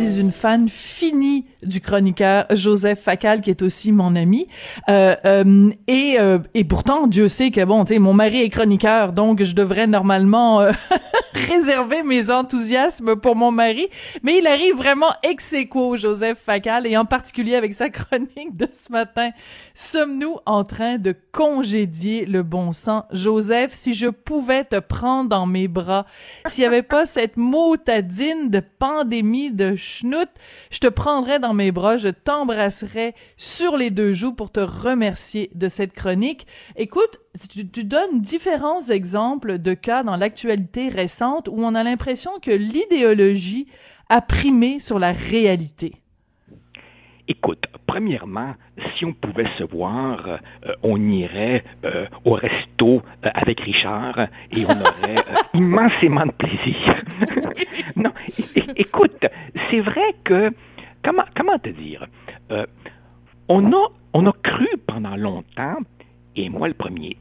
Suis une fan finie du chroniqueur Joseph Facal, qui est aussi mon ami. Euh, euh, et, euh, et pourtant, Dieu sait que, bon, tu sais, mon mari est chroniqueur, donc je devrais normalement euh, réserver mes enthousiasmes pour mon mari. Mais il arrive vraiment ex aequo, Joseph Facal, et en particulier avec sa chronique de ce matin. Sommes-nous en train de congédier le bon sang? Joseph, si je pouvais te prendre dans mes bras, s'il n'y avait pas cette motadine de pandémie de je te prendrais dans mes bras, je t'embrasserais sur les deux joues pour te remercier de cette chronique. Écoute, tu, tu donnes différents exemples de cas dans l'actualité récente où on a l'impression que l'idéologie a primé sur la réalité. Écoute, premièrement, si on pouvait se voir, euh, on irait euh, au resto euh, avec Richard et on aurait immensément de plaisir. non, écoute, c'est vrai que, comment, comment te dire, on, a, on a cru pendant longtemps, et moi le premier,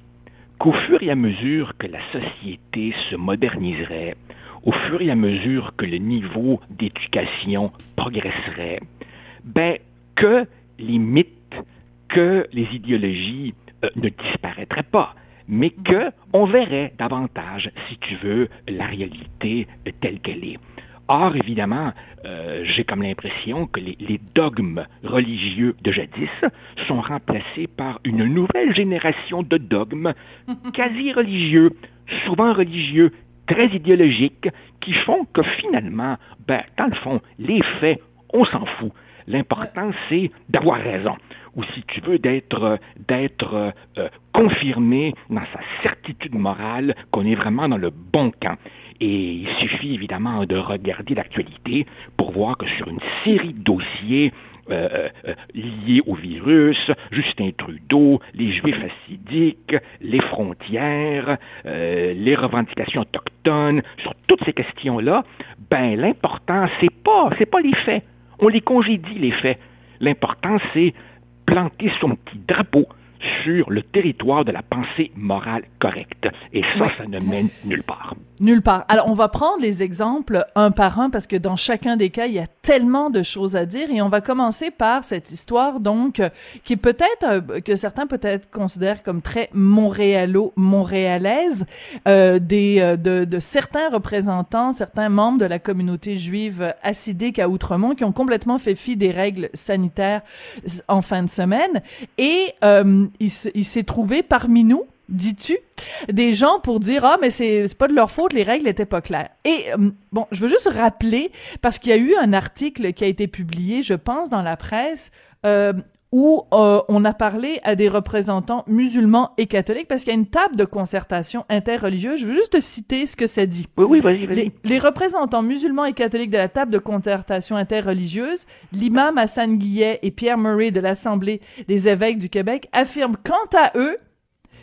qu'au fur et à mesure que la société se moderniserait, au fur et à mesure que le niveau d'éducation progresserait, ben, que les mythes, que les idéologies euh, ne disparaîtraient pas, mais que on verrait davantage, si tu veux, la réalité telle qu'elle est. Or, évidemment, euh, j'ai comme l'impression que les, les dogmes religieux de jadis sont remplacés par une nouvelle génération de dogmes quasi religieux, souvent religieux, très idéologiques, qui font que finalement, ben, dans le fond, les faits, on s'en fout. L'important, c'est d'avoir raison, ou si tu veux, d'être euh, confirmé dans sa certitude morale qu'on est vraiment dans le bon camp. Et il suffit évidemment de regarder l'actualité pour voir que sur une série de dossiers euh, euh, liés au virus, Justin Trudeau, les Juifs assidiques, les frontières, euh, les revendications autochtones, sur toutes ces questions-là, ben l'important c'est pas c'est pas les faits. On les congédie les faits. L'important c'est planter son petit drapeau sur le territoire de la pensée morale correcte. Et ça, ça ne mène nulle part. Nulle part. Alors, on va prendre les exemples un par un parce que dans chacun des cas, il y a tellement de choses à dire et on va commencer par cette histoire, donc, qui est peut-être, euh, que certains peut-être considèrent comme très montréalo-montréalaise, euh, des, euh, de, de certains représentants, certains membres de la communauté juive assidique à Outremont qui ont complètement fait fi des règles sanitaires en fin de semaine et euh, il, s'est trouvé parmi nous dis-tu, des gens pour dire ah mais c'est c'est pas de leur faute, les règles étaient pas claires. Et euh, bon, je veux juste rappeler parce qu'il y a eu un article qui a été publié, je pense, dans la presse. Euh, où euh, on a parlé à des représentants musulmans et catholiques parce qu'il y a une table de concertation interreligieuse. Je veux juste te citer ce que ça dit. Oui, oui, vas-y, vas-y. Les, les représentants musulmans et catholiques de la table de concertation interreligieuse, l'imam Hassan Guillet et Pierre Murray de l'Assemblée des évêques du Québec affirment quant à eux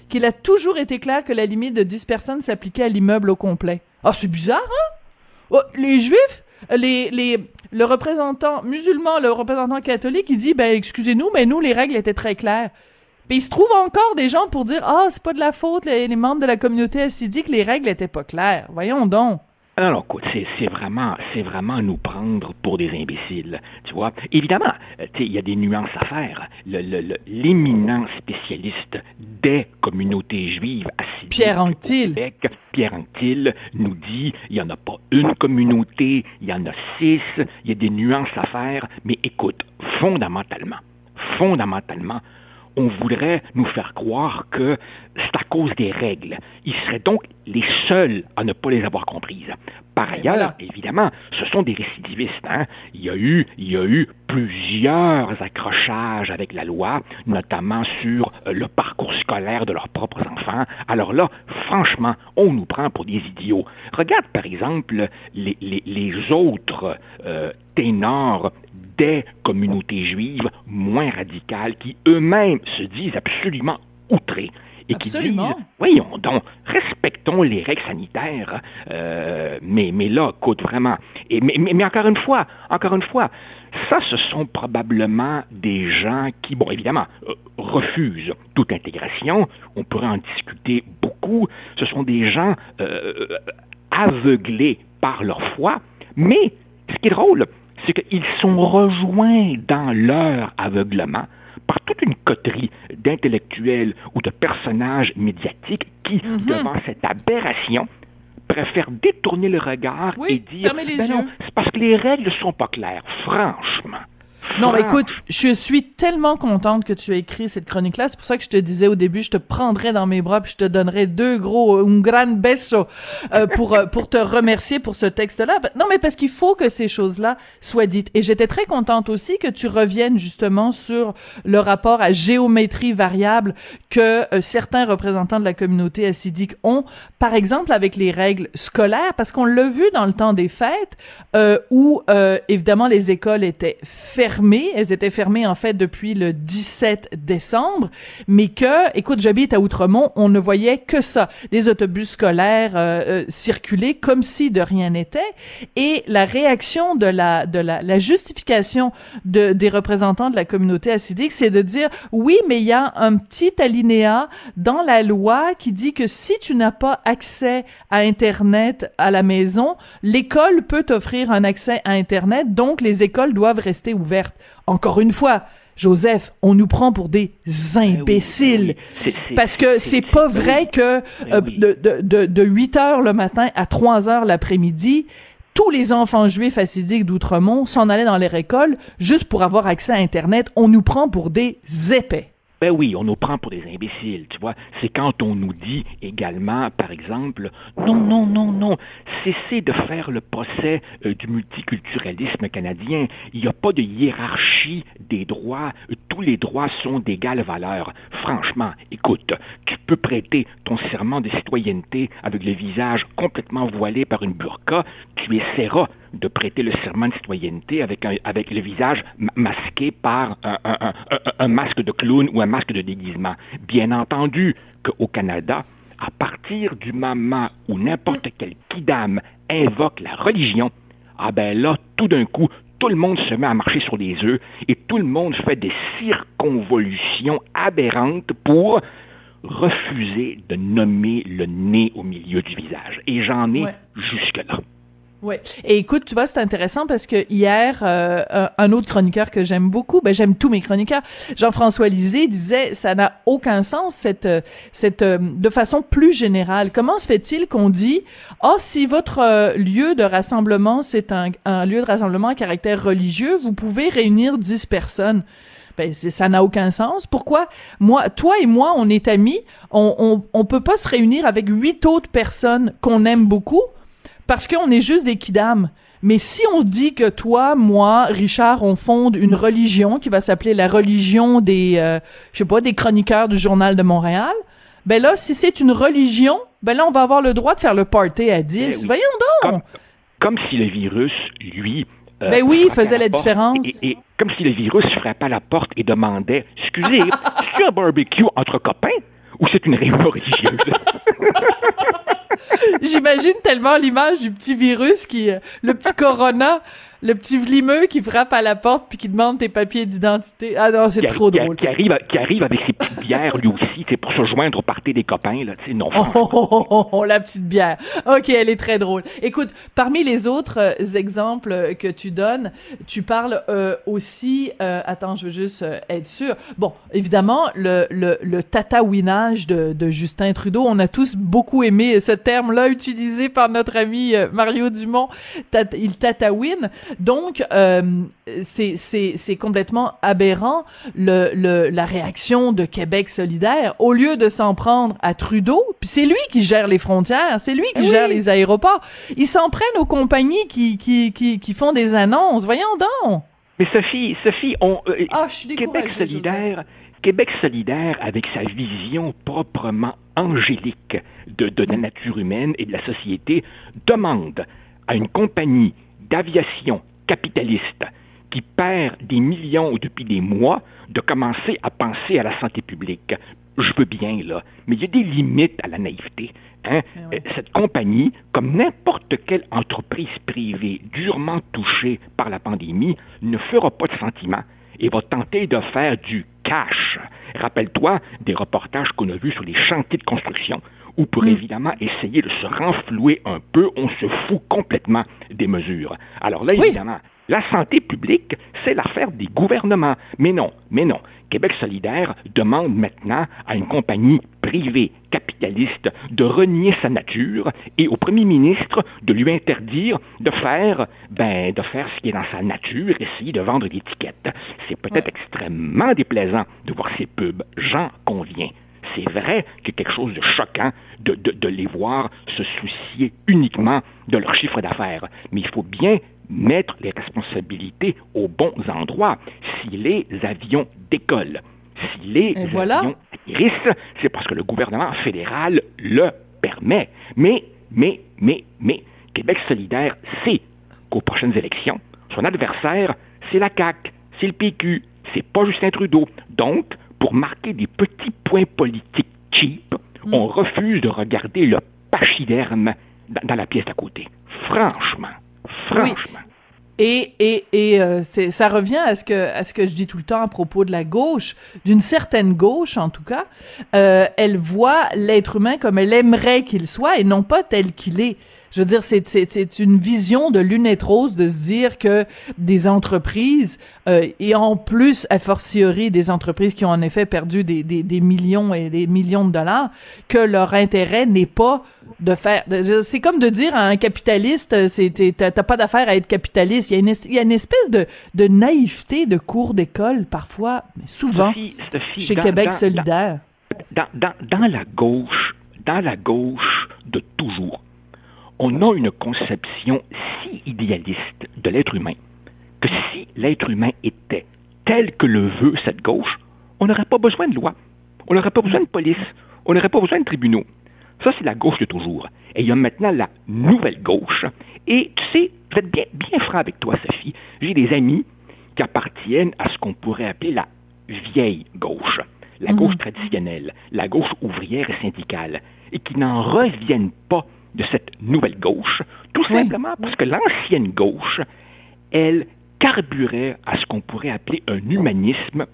qu'il a toujours été clair que la limite de 10 personnes s'appliquait à l'immeuble au complet. Ah, c'est bizarre, hein? Oh, les juifs, les, les, le représentant musulman, le représentant catholique, il dit, ben, excusez-nous, mais nous, les règles étaient très claires. Puis il se trouve encore des gens pour dire, ah, c'est pas de la faute, les, les membres de la communauté assidique, les règles étaient pas claires. Voyons donc. Non, écoute, c'est, vraiment, c'est vraiment nous prendre pour des imbéciles, tu vois. Évidemment, euh, il y a des nuances à faire. Le, le, le- l'éminent spécialiste des communautés juives assidues Pierre Anctil. Québec, Pierre Anctil, nous dit, il y en a pas une communauté, il y en a six, il y a des nuances à faire, mais écoute, fondamentalement, fondamentalement, on voudrait nous faire croire que c'est à cause des règles. Ils seraient donc les seuls à ne pas les avoir comprises. Par ailleurs, voilà. évidemment, ce sont des récidivistes. Hein? Il, y a eu, il y a eu plusieurs accrochages avec la loi, notamment sur euh, le parcours scolaire de leurs propres enfants. Alors là, franchement, on nous prend pour des idiots. Regarde, par exemple, les, les, les autres euh, ténors des communautés juives moins radicales qui eux-mêmes se disent absolument outrés et Absolument. qui disent, voyons donc, respectons les règles sanitaires, euh, mais, mais là, écoute, vraiment, et, mais, mais, mais encore une fois, encore une fois, ça, ce sont probablement des gens qui, bon, évidemment, euh, refusent toute intégration, on pourrait en discuter beaucoup, ce sont des gens euh, aveuglés par leur foi, mais ce qui est drôle, c'est qu'ils sont rejoints dans leur aveuglement par toute une coterie d'intellectuels ou de personnages médiatiques qui, Mhm. devant cette aberration, préfèrent détourner le regard Oui, et dire ben non, c'est parce que les règles sont pas claires, franchement. Non, écoute, je suis tellement contente que tu aies écrit cette chronique-là. C'est pour ça que je te disais au début, je te prendrais dans mes bras puis je te donnerais deux gros, un grand beso euh, pour euh, pour te remercier pour ce texte-là. Non, mais parce qu'il faut que ces choses-là soient dites. Et j'étais très contente aussi que tu reviennes justement sur le rapport à géométrie variable que euh, certains représentants de la communauté assidique ont, par exemple avec les règles scolaires, parce qu'on l'a vu dans le temps des fêtes, euh, où euh, évidemment les écoles étaient fermées. Elles étaient fermées en fait depuis le 17 décembre, mais que, écoute, j'habite à Outremont, on ne voyait que ça, des autobus scolaires euh, euh, circuler comme si de rien n'était. Et la réaction de la de la, la justification de, des représentants de la communauté assidique, c'est de dire oui, mais il y a un petit alinéa dans la loi qui dit que si tu n'as pas accès à Internet à la maison, l'école peut t'offrir un accès à Internet, donc les écoles doivent rester ouvertes. Encore une fois, Joseph, on nous prend pour des imbéciles. Oui, c'est- c'est- Parce que c'est pas vrai que Ben euh, de, de, de 8 heures le matin à 3 heures l'après-midi, tous les enfants juifs assidiques d'Outremont s'en allaient dans leur école juste pour avoir accès à Internet. On nous prend pour des épais. Ben oui, on nous prend pour des imbéciles, tu vois. C'est quand on nous dit également, par exemple, non, non, non, non, cessez de faire le procès euh, du multiculturalisme canadien. Il n'y a pas de hiérarchie des droits. Tous les droits sont d'égale valeur. Franchement, écoute, tu peux prêter ton serment de citoyenneté avec le visage complètement voilé par une burqa. Tu essaieras de prêter le serment de citoyenneté avec, un, avec le visage ma- masqué par un, un- masque de clown ou un masque de déguisement. Bien entendu qu'au Canada, à partir du moment où n'importe quel kidam invoque la religion, ah ben là, tout d'un coup, tout le monde se met à marcher sur les œufs et tout le monde fait des circonvolutions aberrantes pour refuser de nommer le nez au milieu du visage. Et j'en ai Ouais. jusque-là. Ouais. Et écoute, tu vois, c'est intéressant parce que hier, euh, un- autre chroniqueur que j'aime beaucoup, ben j'aime tous mes chroniqueurs, Jean-François Lisée disait, ça n'a aucun sens cette euh, cette euh, de façon plus générale. Comment se fait-il qu'on dit, oh si votre euh, lieu de rassemblement c'est un, lieu de rassemblement à caractère religieux, vous pouvez réunir 10 personnes. Ben, ça n'a aucun sens. Pourquoi? Moi, toi et moi, on est amis, on, on, on peut pas se réunir avec huit autres personnes qu'on aime beaucoup parce qu'on est juste des kidams. Mais si on dit que toi, moi, Richard, on fonde une religion qui va s'appeler la religion des, euh, je sais pas, des chroniqueurs du Journal de Montréal, ben là, si c'est une religion, ben là, on va avoir le droit de faire le party à 10. Eh oui. Voyons donc! Comme, comme si le virus, lui... euh, Ben oui, faisait la différence. Et, et comme si le virus frappait à la porte et demandait « Excusez, c'est un barbecue entre copains? Ou c'est une réunion religieuse? J'imagine tellement l'image du petit virus qui, euh, le petit corona, le petit vlimeux qui frappe à la porte puis qui demande tes papiers d'identité. Ah non, c'est trop drôle. qui arrive, qui arrive avec ses petites bières, lui aussi, c'est pour se joindre au party des copains. Là, tu sais, non, Oh, oh, oh, oh, oh, la petite bière. Ok, elle est très drôle. Écoute, parmi les autres euh, exemples euh, que tu donnes, tu parles euh, aussi. euh, attends, je veux juste euh, être sûr. Bon, évidemment, le le, le tatouinage de, de Justin Trudeau. On a tous beaucoup aimé ce terme-là utilisé par notre ami Mario Dumont. Tat- il tatouine. Donc, euh, c'est complètement aberrant le, le, la réaction de Québec solidaire. Au lieu de s'en prendre à Trudeau, puis c'est lui qui gère les frontières, c'est lui qui Eh gère les aéroports. Ils s'en prennent aux compagnies qui, qui, qui, qui font des annonces. Voyons donc! Mais Sophie, Sophie, on, euh, Ah, Québec solidaire, Québec solidaire, avec sa vision proprement angélique de, de la nature humaine et de la société, demande à une compagnie d'aviation capitaliste qui perd des millions depuis des mois de commencer à penser à la santé publique. Je veux bien, là, mais il y a des limites à la naïveté. Hein? ouais. Euh, Cette compagnie, comme n'importe quelle entreprise privée durement touchée par la pandémie, ne fera pas de sentiment et va tenter de faire du cash. Rappelle-toi des reportages qu'on a vus sur les chantiers de construction où pour évidemment essayer de se renflouer un peu, on se fout complètement des mesures. Alors là, Oui. évidemment, la santé publique, c'est l'affaire des gouvernements. Mais non, mais non. Québec solidaire demande maintenant à une compagnie privée capitaliste de renier sa nature et au premier ministre de lui interdire de faire, ben, de faire ce qui est dans sa nature, essayer de vendre des étiquettes. C'est peut-être extrêmement déplaisant de voir ces pubs, j'en conviens. C'est vrai qu'il y a quelque chose de choquant de, de- de les voir se soucier uniquement de leur chiffre d'affaires. Mais il faut bien mettre les responsabilités aux bons endroits. Si les avions décollent, si les Et voilà. avions atterrissent, c'est parce que le gouvernement fédéral le permet. Mais, mais, mais, mais, Québec solidaire sait qu'aux prochaines élections, son adversaire, c'est la CAQ, c'est le PQ, c'est pas Justin Trudeau. Donc, pour marquer des petits points politiques cheap, on refuse de regarder le pachyderme dans, la pièce d'à côté. Franchement, franchement. Et, et, et euh, ça revient à ce, que, à ce que je dis tout le temps à propos de la gauche, d'une certaine gauche en tout cas. Euh, elle voit l'être humain comme elle aimerait qu'il soit et non pas tel qu'il est. Je veux dire, c'est, c'est, c'est une vision de lunettes roses de se dire que des entreprises, euh, et en plus, a fortiori, des entreprises qui ont en effet perdu des, des, des millions et des millions de dollars, que leur intérêt n'est pas de faire. de- C'est comme de dire à un capitaliste, euh, c'est, t'as t'as pas d'affaire à être capitaliste. Il y a une, il y a une espèce de, de naïveté de cours d'école, parfois, mais souvent, Sophie, Sophie, chez dans- Québec dans- solidaire. dans, dans, dans la gauche, dans la gauche de toujours, on a une conception si idéaliste de l'être humain que si l'être humain était tel que le veut cette gauche, on n'aurait pas besoin de loi, on n'aurait pas besoin de police, on n'aurait pas besoin de tribunaux. Ça, c'est la gauche de toujours. Et il y a maintenant la nouvelle gauche. Et tu sais, je vais être bien, bien franc avec toi, Sophie. J'ai des amis qui appartiennent à ce qu'on pourrait appeler la vieille gauche, la gauche traditionnelle, la gauche ouvrière et syndicale, et qui n'en reviennent pas de cette nouvelle gauche, tout Oui. simplement parce que l'ancienne gauche, elle carburait à ce qu'on pourrait appeler un humanisme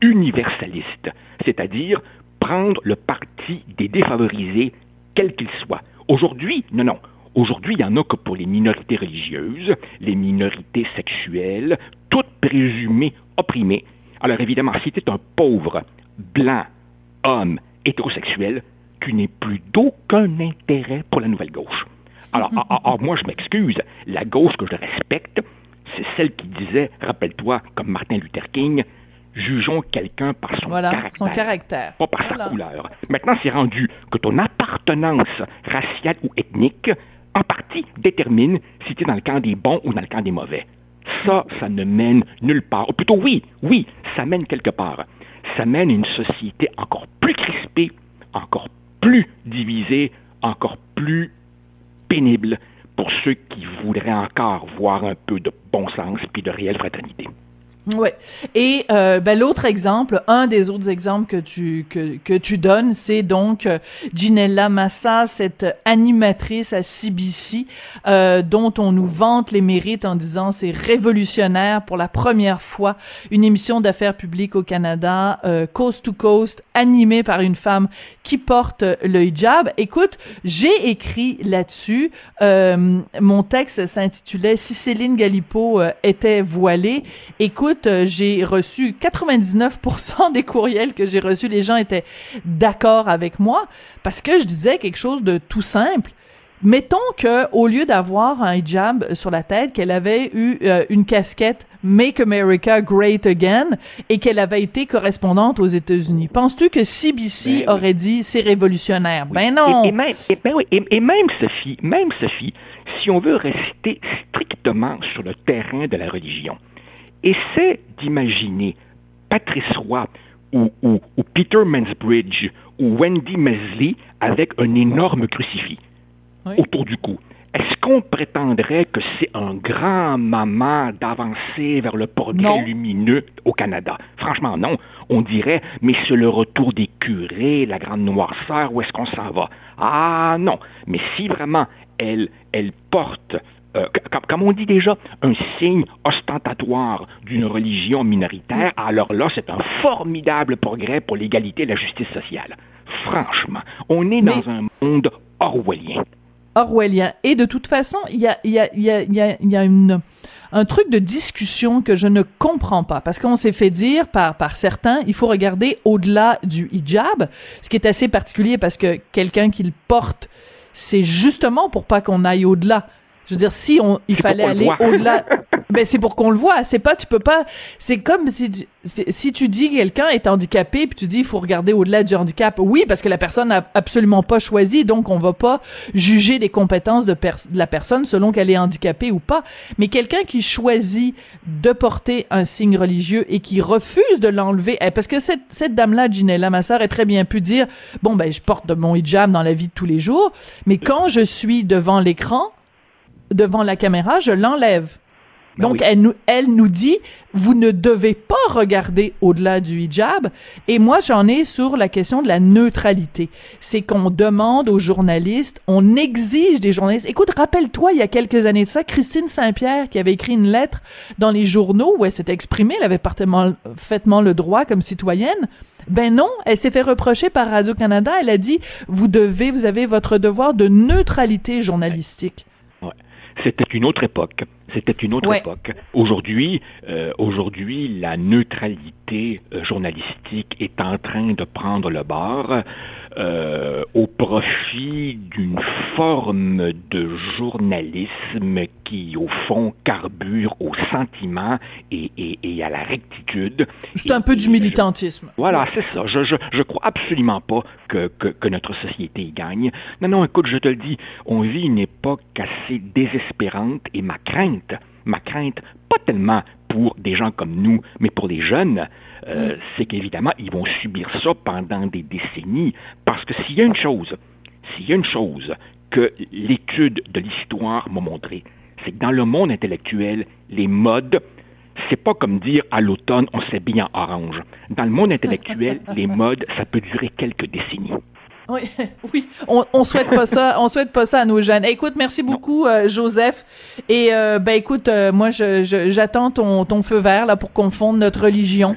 universaliste, c'est-à-dire prendre le parti des défavorisés, quels qu'ils soient. Aujourd'hui, non, non. Aujourd'hui, il n'y en a que pour les minorités religieuses, les minorités sexuelles, toutes présumées opprimées. Alors évidemment, si tu es un pauvre, blanc, homme, hétérosexuel, tu n'es plus d'aucun intérêt pour la nouvelle gauche. Alors, ah, ah, ah, moi, je m'excuse, la gauche que je respecte, c'est celle qui disait, rappelle-toi, comme Martin Luther King, jugeons quelqu'un par son Voilà, caractère son caractère. pas par Voilà. sa couleur. Maintenant, c'est rendu que ton appartenance raciale ou ethnique, en partie, détermine si tu es dans le camp des bons ou dans le camp des mauvais. Ça, ça ne mène nulle part. Ou plutôt, oui, oui, ça mène quelque part. Ça mène une société encore plus crispée, encore plus divisée, encore plus pénible pour ceux qui voudraient encore voir un peu de bon sens puis de réelle fraternité. Ouais. Et euh, ben, l'autre exemple, un des autres exemples que tu que, que tu donnes, c'est donc euh, Ginella Massa, cette animatrice à CBC, euh, dont on nous vante les mérites en disant c'est révolutionnaire pour la première fois une émission d'affaires publiques au Canada, euh, coast to coast, animée par une femme qui porte le hijab. Écoute, j'ai écrit là-dessus. euh, mon texte s'intitulait Si Céline Galipo était voilée. Écoute, euh, j'ai reçu 99% des courriels que j'ai reçus. Les gens étaient d'accord avec moi parce que je disais quelque chose de tout simple. mettons que au lieu d'avoir un hijab sur la tête, qu'elle avait eu euh, une casquette Make America Great Again et qu'elle avait été correspondante aux États-Unis. Penses-tu que CBC Ben oui. aurait dit c'est révolutionnaire? Oui. Ben non. Et, et même, et, ben oui, et- et même, Sophie, même Sophie, si on veut rester strictement sur le terrain de la religion, essaie d'imaginer Patrice Roy ou, ou- ou Peter Mansbridge ou Wendy Mesley avec un énorme crucifix Oui. autour du cou. Est-ce qu'on prétendrait que c'est un grand moment d'avancer vers le progrès Non. lumineux au Canada? Franchement, non. On dirait, mais c'est le retour des curés, la grande noirceur, où est-ce qu'on s'en va? Ah non. Mais si vraiment elle, elle porte, euh, comme, on dit déjà, un signe ostentatoire d'une religion minoritaire, alors là, c'est un formidable progrès pour l'égalité et la justice sociale. Franchement, on est Mais- dans un monde orwellien. orwellien. Et de toute façon, il y a, il y a, il y a, il y a, il y a une, un truc de discussion que je ne comprends pas. Parce qu'on s'est fait dire par, par certains, il faut regarder au-delà du hijab, ce qui est assez particulier parce que quelqu'un qui le porte, c'est justement pour pas qu'on aille au-delà. Je veux dire, si on, il fallait aller au-delà, ben c'est pour qu'on le voit. C'est pas, tu peux pas. C'est comme si tu, si tu dis que quelqu'un est handicapé puis tu dis il faut regarder au-delà du handicap. Oui, parce que la personne n'a absolument pas choisi, donc on va pas juger des compétences de, pers- de la personne selon qu'elle est handicapée ou pas. Mais quelqu'un qui choisit de porter un signe religieux et qui refuse de l'enlever, eh, parce que cette, cette dame-là, Ginella, ma sœur, est très bien pu dire bon ben je porte de mon hijab dans la vie de tous les jours, mais quand je suis devant l'écran devant la caméra, je l'enlève. Ben Donc, oui. elle, nous, elle nous dit, vous ne devez pas regarder au-delà du hijab. Et moi, j'en ai sur la question de la neutralité. C'est qu'on demande aux journalistes, on exige des journalistes. Écoute, rappelle-toi, il y a quelques années de ça, Christine Saint-Pierre, qui avait écrit une lettre dans les journaux où elle s'était exprimée, elle avait parfaitement, parfaitement le droit comme citoyenne. Ben non, elle s'est fait reprocher par Radio-Canada. Elle a dit, vous devez, vous avez votre devoir de neutralité journalistique. C'était une autre époque. C'était une autre Ouais. époque. Aujourd'hui, euh, aujourd'hui, la neutralité euh, journalistique est en train de prendre le bord euh, au profit d'une forme de journalisme qui, au fond, carbure au sentiment et, et- et à la rectitude. C'est un peu du militantisme. voilà, c'est ça. Je, je, je crois absolument pas que, que, que notre société y gagne. Non, non, écoute, je te le dis, on vit une époque assez désespérante et ma crainte, ma crainte, pas tellement pour des gens comme nous, mais pour les jeunes, euh, c'est qu'évidemment, ils vont subir ça pendant des décennies. Parce que s'il y a une chose, s'il y a une chose que l'étude de l'histoire m'a montré, c'est que dans le monde intellectuel, les modes c'est pas comme dire à l'automne on s'habille en orange. Dans le monde intellectuel, les modes, ça peut durer quelques décennies. Oui, oui, on, on souhaite pas ça, on souhaite pas ça à nos jeunes. Écoute, merci beaucoup, euh, Joseph. Et euh, ben écoute, euh, moi, je, je- j'attends ton, ton feu vert là pour qu'on fonde notre religion.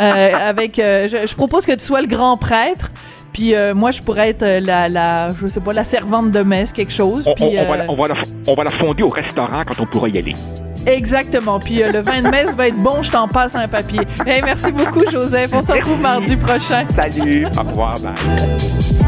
Euh, avec, je, je propose que tu sois le grand prêtre. Puis moi, je pourrais être la, la, je sais pas, la servante de messe, quelque chose. On, Puis, on- on va, la- on va la, on va la fonder au restaurant quand on pourra y aller. exactement. Puis euh, le vin de messe va être bon. Je t'en passe un papier. Hey, merci beaucoup, Joseph. On se retrouve mardi prochain. Salut, au revoir, bye.